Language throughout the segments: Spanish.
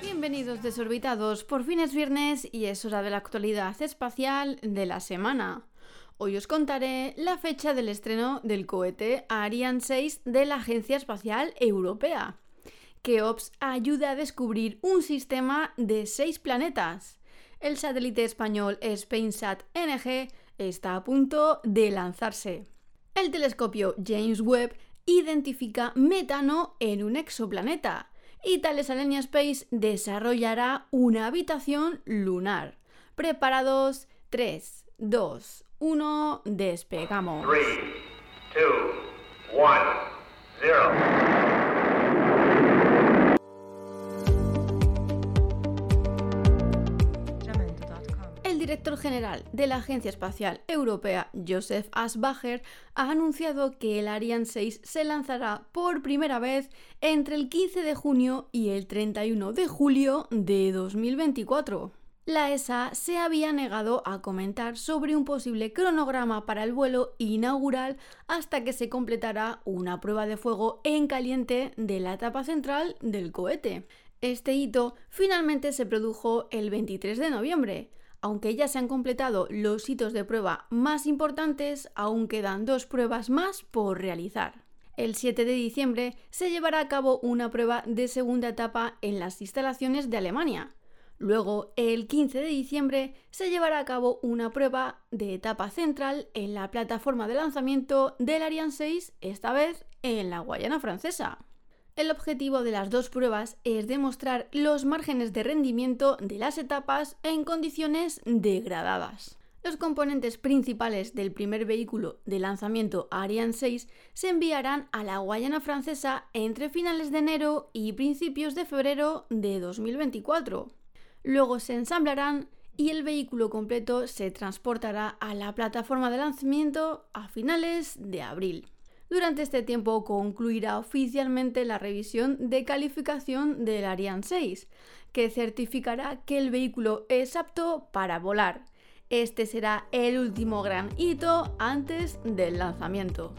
Bienvenidos desorbitados, por fin es viernes y es hora de la actualidad espacial de la semana. Hoy os contaré la fecha del estreno del cohete Ariane 6 de la Agencia Espacial Europea. Keops ayuda a descubrir un sistema de seis planetas. El satélite español SpainSat NG está a punto de lanzarse. El telescopio James Webb identifica metano en un exoplaneta y Thales Alenia Space desarrollará una habitación lunar. Preparados 3, 2, 1, despegamos. 3, 2, 1, 0. General de la Agencia Espacial Europea, Joseph Asbacher, ha anunciado que el Ariane 6 se lanzará por primera vez entre el 15 de junio y el 31 de julio de 2024. La ESA se había negado a comentar sobre un posible cronograma para el vuelo inaugural hasta que se completara una prueba de fuego en caliente de la etapa central del cohete. Este hito finalmente se produjo el 23 de noviembre, aunque ya se han completado los hitos de prueba más importantes, aún quedan dos pruebas más por realizar. El 7 de diciembre se llevará a cabo una prueba de segunda etapa en las instalaciones de Alemania. Luego, el 15 de diciembre, se llevará a cabo una prueba de etapa central en la plataforma de lanzamiento del Ariane 6, esta vez en la Guayana francesa. El objetivo de las dos pruebas es demostrar los márgenes de rendimiento de las etapas en condiciones degradadas. Los componentes principales del primer vehículo de lanzamiento Ariane 6 se enviarán a la Guayana francesa entre finales de enero y principios de febrero de 2024. Luego se ensamblarán y el vehículo completo se transportará a la plataforma de lanzamiento a finales de abril. Durante este tiempo concluirá oficialmente la revisión de calificación del Ariane 6, que certificará que el vehículo es apto para volar. Este será el último gran hito antes del lanzamiento.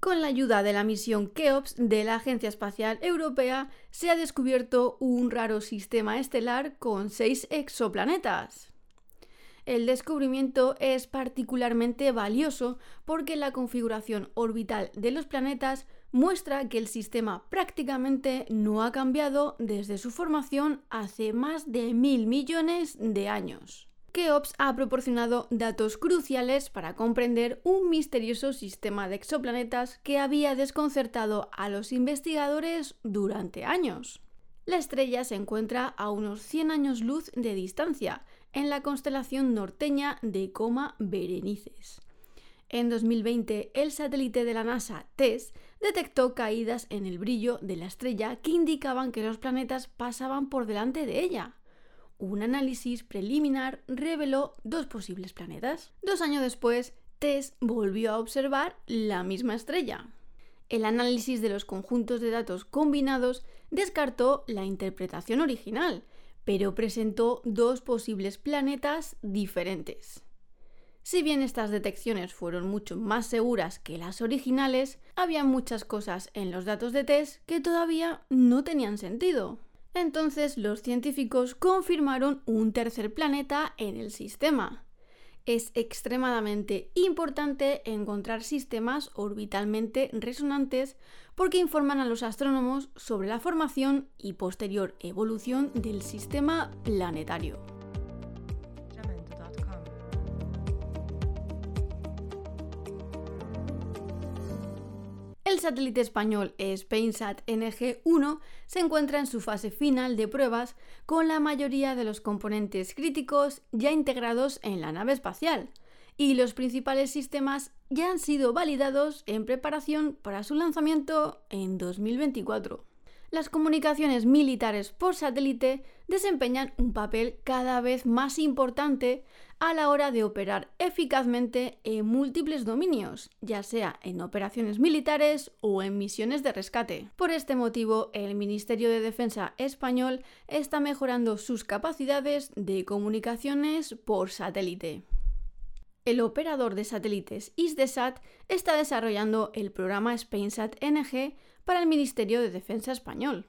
Con la ayuda de la misión KEOPS de la Agencia Espacial Europea, se ha descubierto un raro sistema estelar con seis exoplanetas. El descubrimiento es particularmente valioso porque la configuración orbital de los planetas muestra que el sistema prácticamente no ha cambiado desde su formación hace más de mil millones de años. Keops ha proporcionado datos cruciales para comprender un misterioso sistema de exoplanetas que había desconcertado a los investigadores durante años. La estrella se encuentra a unos 100 años luz de distancia, en la constelación norteña de Coma Berenices. En 2020, el satélite de la NASA TESS detectó caídas en el brillo de la estrella que indicaban que los planetas pasaban por delante de ella. Un análisis preliminar reveló dos posibles planetas. Dos años después, TESS volvió a observar la misma estrella. El análisis de los conjuntos de datos combinados descartó la interpretación original, pero presentó dos posibles planetas diferentes. Si bien estas detecciones fueron mucho más seguras que las originales, había muchas cosas en los datos de test que todavía no tenían sentido. Entonces los científicos confirmaron un tercer planeta en el sistema, es extremadamente importante encontrar sistemas orbitalmente resonantes porque informan a los astrónomos sobre la formación y posterior evolución del sistema planetario. El satélite español SpainSat NG-1 se encuentra en su fase final de pruebas con la mayoría de los componentes críticos ya integrados en la nave espacial y los principales sistemas ya han sido validados en preparación para su lanzamiento en 2024 las comunicaciones militares por satélite desempeñan un papel cada vez más importante a la hora de operar eficazmente en múltiples dominios, ya sea en operaciones militares o en misiones de rescate. Por este motivo, el Ministerio de Defensa español está mejorando sus capacidades de comunicaciones por satélite. El operador de satélites ISDESAT está desarrollando el programa SpainSat NG para el Ministerio de Defensa español.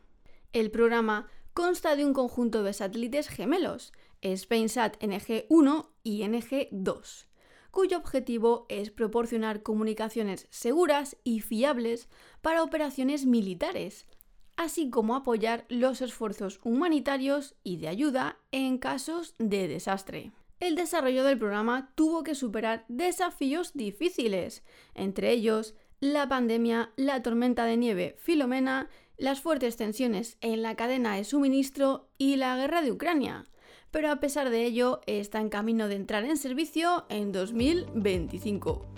El programa consta de un conjunto de satélites gemelos, SpainSat NG1 y NG2, cuyo objetivo es proporcionar comunicaciones seguras y fiables para operaciones militares, así como apoyar los esfuerzos humanitarios y de ayuda en casos de desastre. El desarrollo del programa tuvo que superar desafíos difíciles, entre ellos la pandemia, la tormenta de nieve Filomena, las fuertes tensiones en la cadena de suministro y la guerra de Ucrania, pero a pesar de ello está en camino de entrar en servicio en 2025.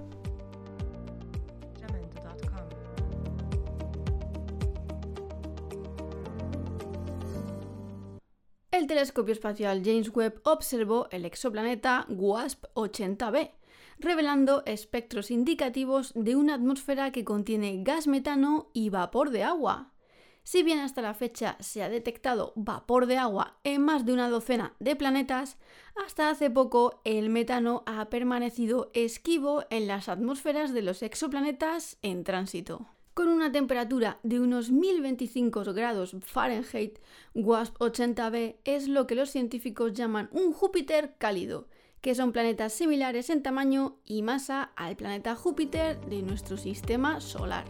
Telescopio espacial James Webb observó el exoplaneta WASP-80b, revelando espectros indicativos de una atmósfera que contiene gas metano y vapor de agua. Si bien hasta la fecha se ha detectado vapor de agua en más de una docena de planetas, hasta hace poco el metano ha permanecido esquivo en las atmósferas de los exoplanetas en tránsito. Con una temperatura de unos 1025 grados Fahrenheit, WASP 80b es lo que los científicos llaman un Júpiter cálido, que son planetas similares en tamaño y masa al planeta Júpiter de nuestro sistema solar.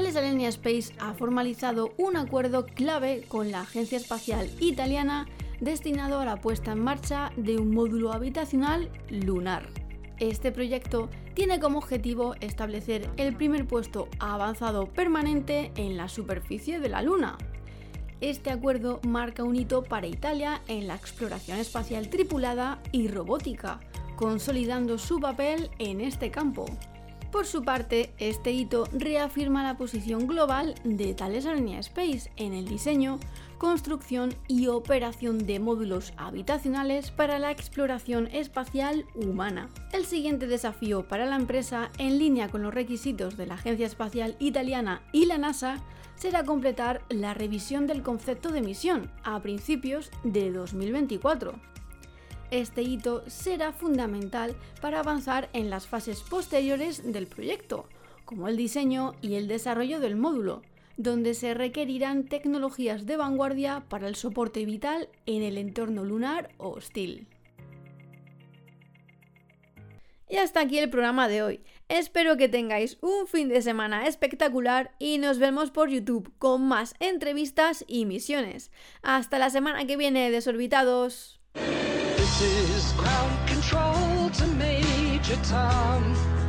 Thales Alenia Space ha formalizado un acuerdo clave con la Agencia Espacial Italiana destinado a la puesta en marcha de un módulo habitacional lunar. Este proyecto tiene como objetivo establecer el primer puesto avanzado permanente en la superficie de la Luna. Este acuerdo marca un hito para Italia en la exploración espacial tripulada y robótica, consolidando su papel en este campo. Por su parte, este hito reafirma la posición global de Thales Alenia Space en el diseño, construcción y operación de módulos habitacionales para la exploración espacial humana. El siguiente desafío para la empresa, en línea con los requisitos de la Agencia Espacial Italiana y la NASA, será completar la revisión del concepto de misión a principios de 2024. Este hito será fundamental para avanzar en las fases posteriores del proyecto, como el diseño y el desarrollo del módulo, donde se requerirán tecnologías de vanguardia para el soporte vital en el entorno lunar hostil. Y hasta aquí el programa de hoy. Espero que tengáis un fin de semana espectacular y nos vemos por YouTube con más entrevistas y misiones. Hasta la semana que viene, desorbitados. Is ground control to Major Tom.